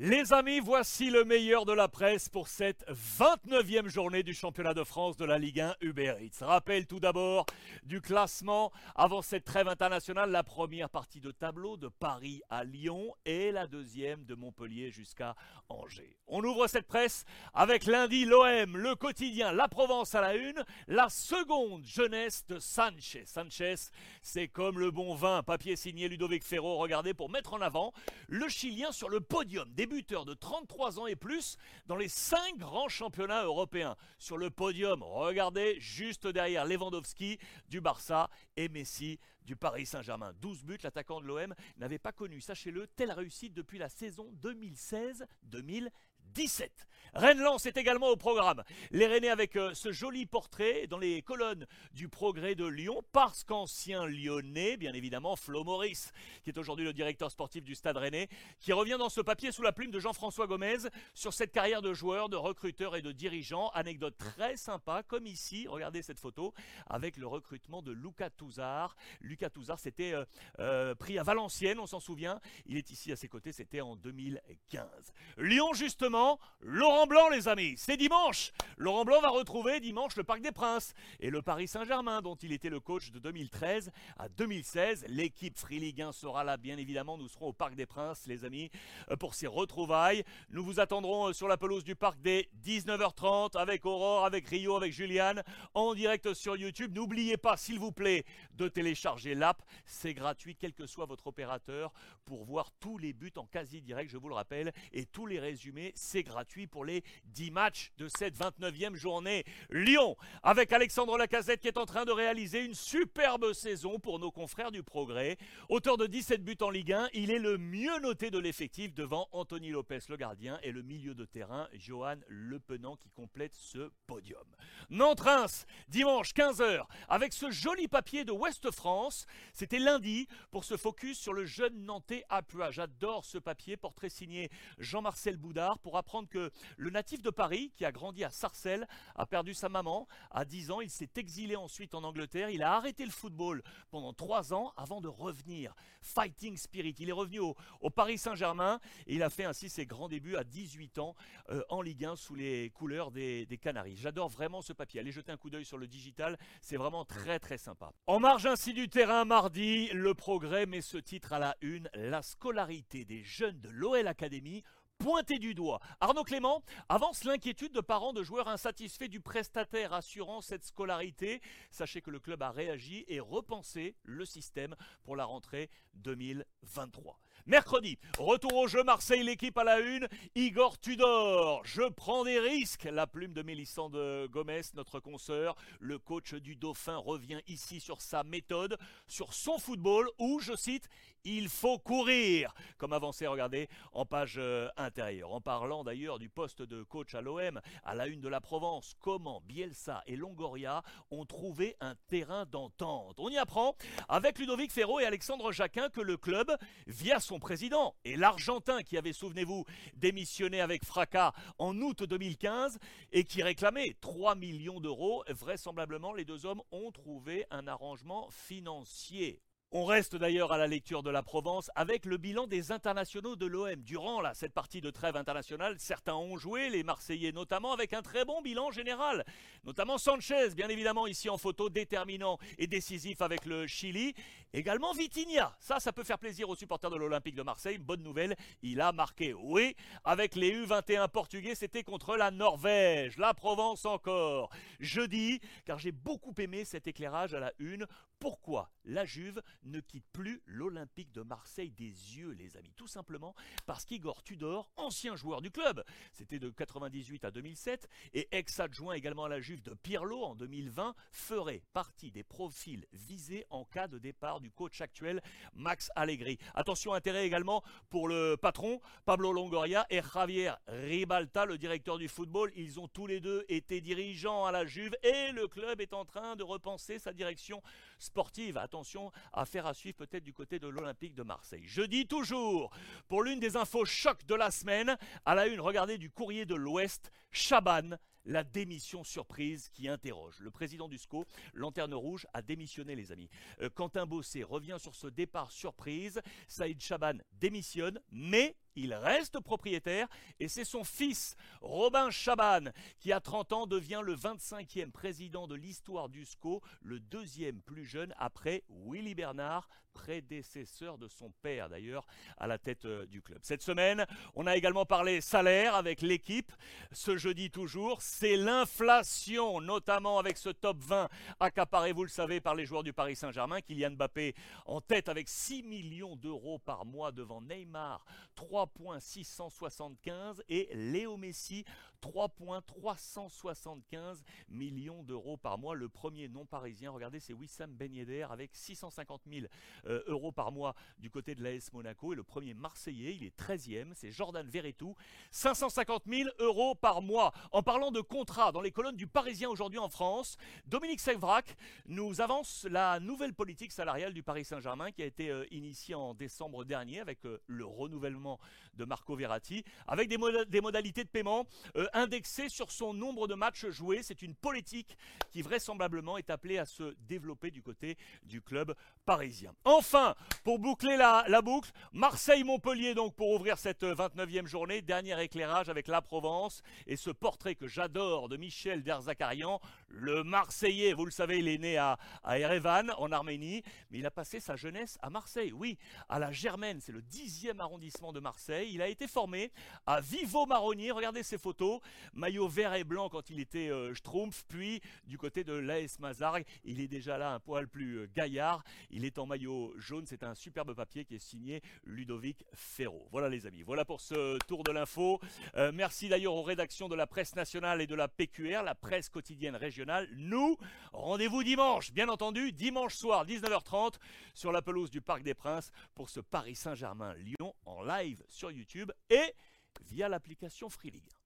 Les amis, voici le meilleur de la presse pour cette 29e journée du championnat de France de la Ligue 1 Uber Eats. Rappel tout d'abord du classement avant cette trêve internationale, la première partie de tableau de Paris à Lyon et la deuxième de Montpellier jusqu'à Angers. On ouvre cette presse avec lundi l'OM, le quotidien, la Provence à la une, la seconde jeunesse de Sanchez. Sanchez, c'est comme le bon vin, papier signé Ludovic Ferro, regardez pour mettre en avant le Chilien sur le podium des débuteur de 33 ans et plus dans les 5 grands championnats européens. Sur le podium, regardez, juste derrière Lewandowski du Barça et Messi du Paris Saint-Germain. 12 buts, l'attaquant de l'OM n'avait pas connu, sachez-le, telle réussite depuis la saison 2016-2017. 17. Rennes-Lens est également au programme. Les Rennais avec euh, ce joli portrait dans les colonnes du progrès de Lyon, parce qu'ancien lyonnais, bien évidemment, Flo Maurice, qui est aujourd'hui le directeur sportif du Stade Rennais, qui revient dans ce papier sous la plume de Jean-François Gomez sur cette carrière de joueur, de recruteur et de dirigeant. Anecdote très sympa, comme ici, regardez cette photo, avec le recrutement de Lucas Touzard. Lucas Touzard s'était euh, euh, pris à Valenciennes, on s'en souvient. Il est ici à ses côtés, c'était en 2015. Lyon, justement, Laurent Blanc, les amis. C'est dimanche. Laurent Blanc va retrouver dimanche le Parc des Princes et le Paris Saint-Germain, dont il était le coach de 2013 à 2016. L'équipe Free Ligue 1 sera là, bien évidemment. Nous serons au Parc des Princes, les amis, euh, pour ces retrouvailles. Nous vous attendrons euh, sur la pelouse du parc dès 19h30 avec Aurore, avec Rio, avec Juliane, en direct sur YouTube. N'oubliez pas, s'il vous plaît, de télécharger l'app. C'est gratuit, quel que soit votre opérateur, pour voir tous les buts en quasi direct, je vous le rappelle, et tous les résumés c'est gratuit pour les 10 matchs de cette 29e journée. Lyon, avec Alexandre Lacazette qui est en train de réaliser une superbe saison pour nos confrères du Progrès. Auteur de 17 buts en Ligue 1, il est le mieux noté de l'effectif devant Anthony Lopez, le gardien, et le milieu de terrain, Johan Le Penant, qui complète ce podium. Nantes-Reims, dimanche 15h, avec ce joli papier de Ouest France. C'était lundi pour se focus sur le jeune Nantais Apua. J'adore ce papier, portrait signé Jean-Marcel Boudard pour apprendre que le natif de Paris, qui a grandi à Sarcelles, a perdu sa maman à 10 ans. Il s'est exilé ensuite en Angleterre. Il a arrêté le football pendant 3 ans avant de revenir. Fighting Spirit. Il est revenu au, Paris Saint-Germain et il a fait ainsi ses grands débuts à 18 ans euh, en Ligue 1 sous les couleurs des, des Canaries. J'adore vraiment ce papier. Allez jeter un coup d'œil sur le digital. C'est vraiment très très sympa. En marge ainsi du terrain mardi, le progrès met ce titre à la une. La scolarité des jeunes de l'OL Academy pointé du doigt. Arnaud Clément avance l'inquiétude de parents de joueurs insatisfaits du prestataire assurant cette scolarité. Sachez que le club a réagi et repensé le système pour la rentrée 2023. Mercredi, retour au jeu Marseille, l'équipe à la une. Igor Tudor, je prends des risques. La plume de Mélissande Gomez, notre consoeur, le coach du Dauphin, revient ici sur sa méthode, sur son football où, je cite, il faut courir. Comme avancé, regardez, en page euh, intérieure. En parlant d'ailleurs du poste de coach à l'OM, à la une de la Provence, comment Bielsa et Longoria ont trouvé un terrain d'entente. On y apprend avec Ludovic Ferro et Alexandre Jacquin que le club, via son président et l'Argentin qui avait, souvenez-vous, démissionné avec fracas en août 2015 et qui réclamait 3 millions d'euros, vraisemblablement les deux hommes ont trouvé un arrangement financier on reste d'ailleurs à la lecture de la Provence avec le bilan des internationaux de l'OM. Durant cette partie de trêve internationale, certains ont joué, les Marseillais notamment, avec un très bon bilan général. Notamment Sanchez, bien évidemment ici en photo, déterminant et décisif avec le Chili. Également Vitinha, ça, ça peut faire plaisir aux supporters de l'Olympique de Marseille. Bonne nouvelle, il a marqué. Oui, avec les U21 portugais, c'était contre la Norvège, la Provence encore. Jeudi, car j'ai beaucoup aimé cet éclairage à la une. Pourquoi la Juve ne quitte plus l'Olympique de Marseille des yeux, les amis? Tout simplement parce qu'Igor Tudor, ancien joueur du club, c'était de 98 à 2007, et ex-adjoint également à la Juve de Pirlo en 2020, ferait partie des profils visés en cas de départ du coach actuel Max Allegri. Attention, intérêt également pour le patron Pablo Longoria et Javier Ribalta, le directeur du football. Ils ont tous les deux été dirigeants à la Juve et le club est en train de repenser sa direction sportive. Attention à faire à suivre peut-être du côté de l'Olympique de Marseille. Je dis toujours, pour l'une des infos chocs de la semaine, à la une, regardez du courrier de l'Ouest, Chaban, la démission surprise qui interroge. Le président du SCO, Lanterne Rouge, a démissionné, les amis. Euh, Quentin Bossé revient sur ce départ surprise. Saïd Chaban démissionne, mais il reste propriétaire et c'est son fils, Robin Chaban, qui à 30 ans devient le 25e président de l'histoire du SCO, le deuxième plus jeune après Willy Bernard, prédécesseur de son père d'ailleurs à la tête euh, du club. Cette semaine, on a également parlé salaire avec l'équipe. Ce jeudi toujours, c'est l'inflation, notamment avec ce top 20 accaparé, vous le savez, par les joueurs du Paris Saint-Germain. Kylian Mbappé en tête avec 6 millions d'euros par mois devant Neymar, 3,675 et Léo Messi, 3,375 millions d'euros par mois. Le premier non parisien, regardez, c'est Wissam Ben Yedder avec 650 000 euh, euros par mois du côté de l'AS Monaco. Et le premier Marseillais, il est 13e, c'est Jordan Verretou, 550 000 euros par mois. En parlant de contrat, dans les colonnes du Parisien aujourd'hui en France, Dominique Sevrac nous avance la nouvelle politique salariale du Paris Saint-Germain qui a été euh, initiée en décembre dernier avec euh, le renouvellement de Marco Verratti, avec des, modalités de paiement indexées sur son nombre de matchs joués. C'est une politique qui vraisemblablement est appelée à se développer du côté du club parisien. Enfin, pour boucler la, boucle, Marseille-Montpellier donc pour ouvrir cette 29e journée. Dernier éclairage avec la Provence et ce portrait que j'adore de Michel Derzakarian, le Marseillais. Vous le savez, il est né à, Erevan en Arménie, mais il a passé sa jeunesse à Marseille. Oui, à la Germaine, c'est le 10e arrondissement de Marseille. Il a été formé à Vivo Marronnier. Regardez ses photos, maillot vert et blanc quand il était euh, Schtroumpf, puis du côté de l'AS Mazargues, il est déjà là un poil plus euh, gaillard. Il est en maillot jaune. C'est un superbe papier qui est signé Ludovic Ferro. Voilà les amis, voilà pour ce tour de l'info. Euh, merci d'ailleurs aux rédactions de la presse nationale et de la PQR, la presse quotidienne régionale. Nous, rendez-vous dimanche, bien entendu, dimanche soir, 19h30, sur la pelouse du Parc des Princes pour ce Paris Saint-Germain-Lyon en live sur YouTube et via l'application Free League.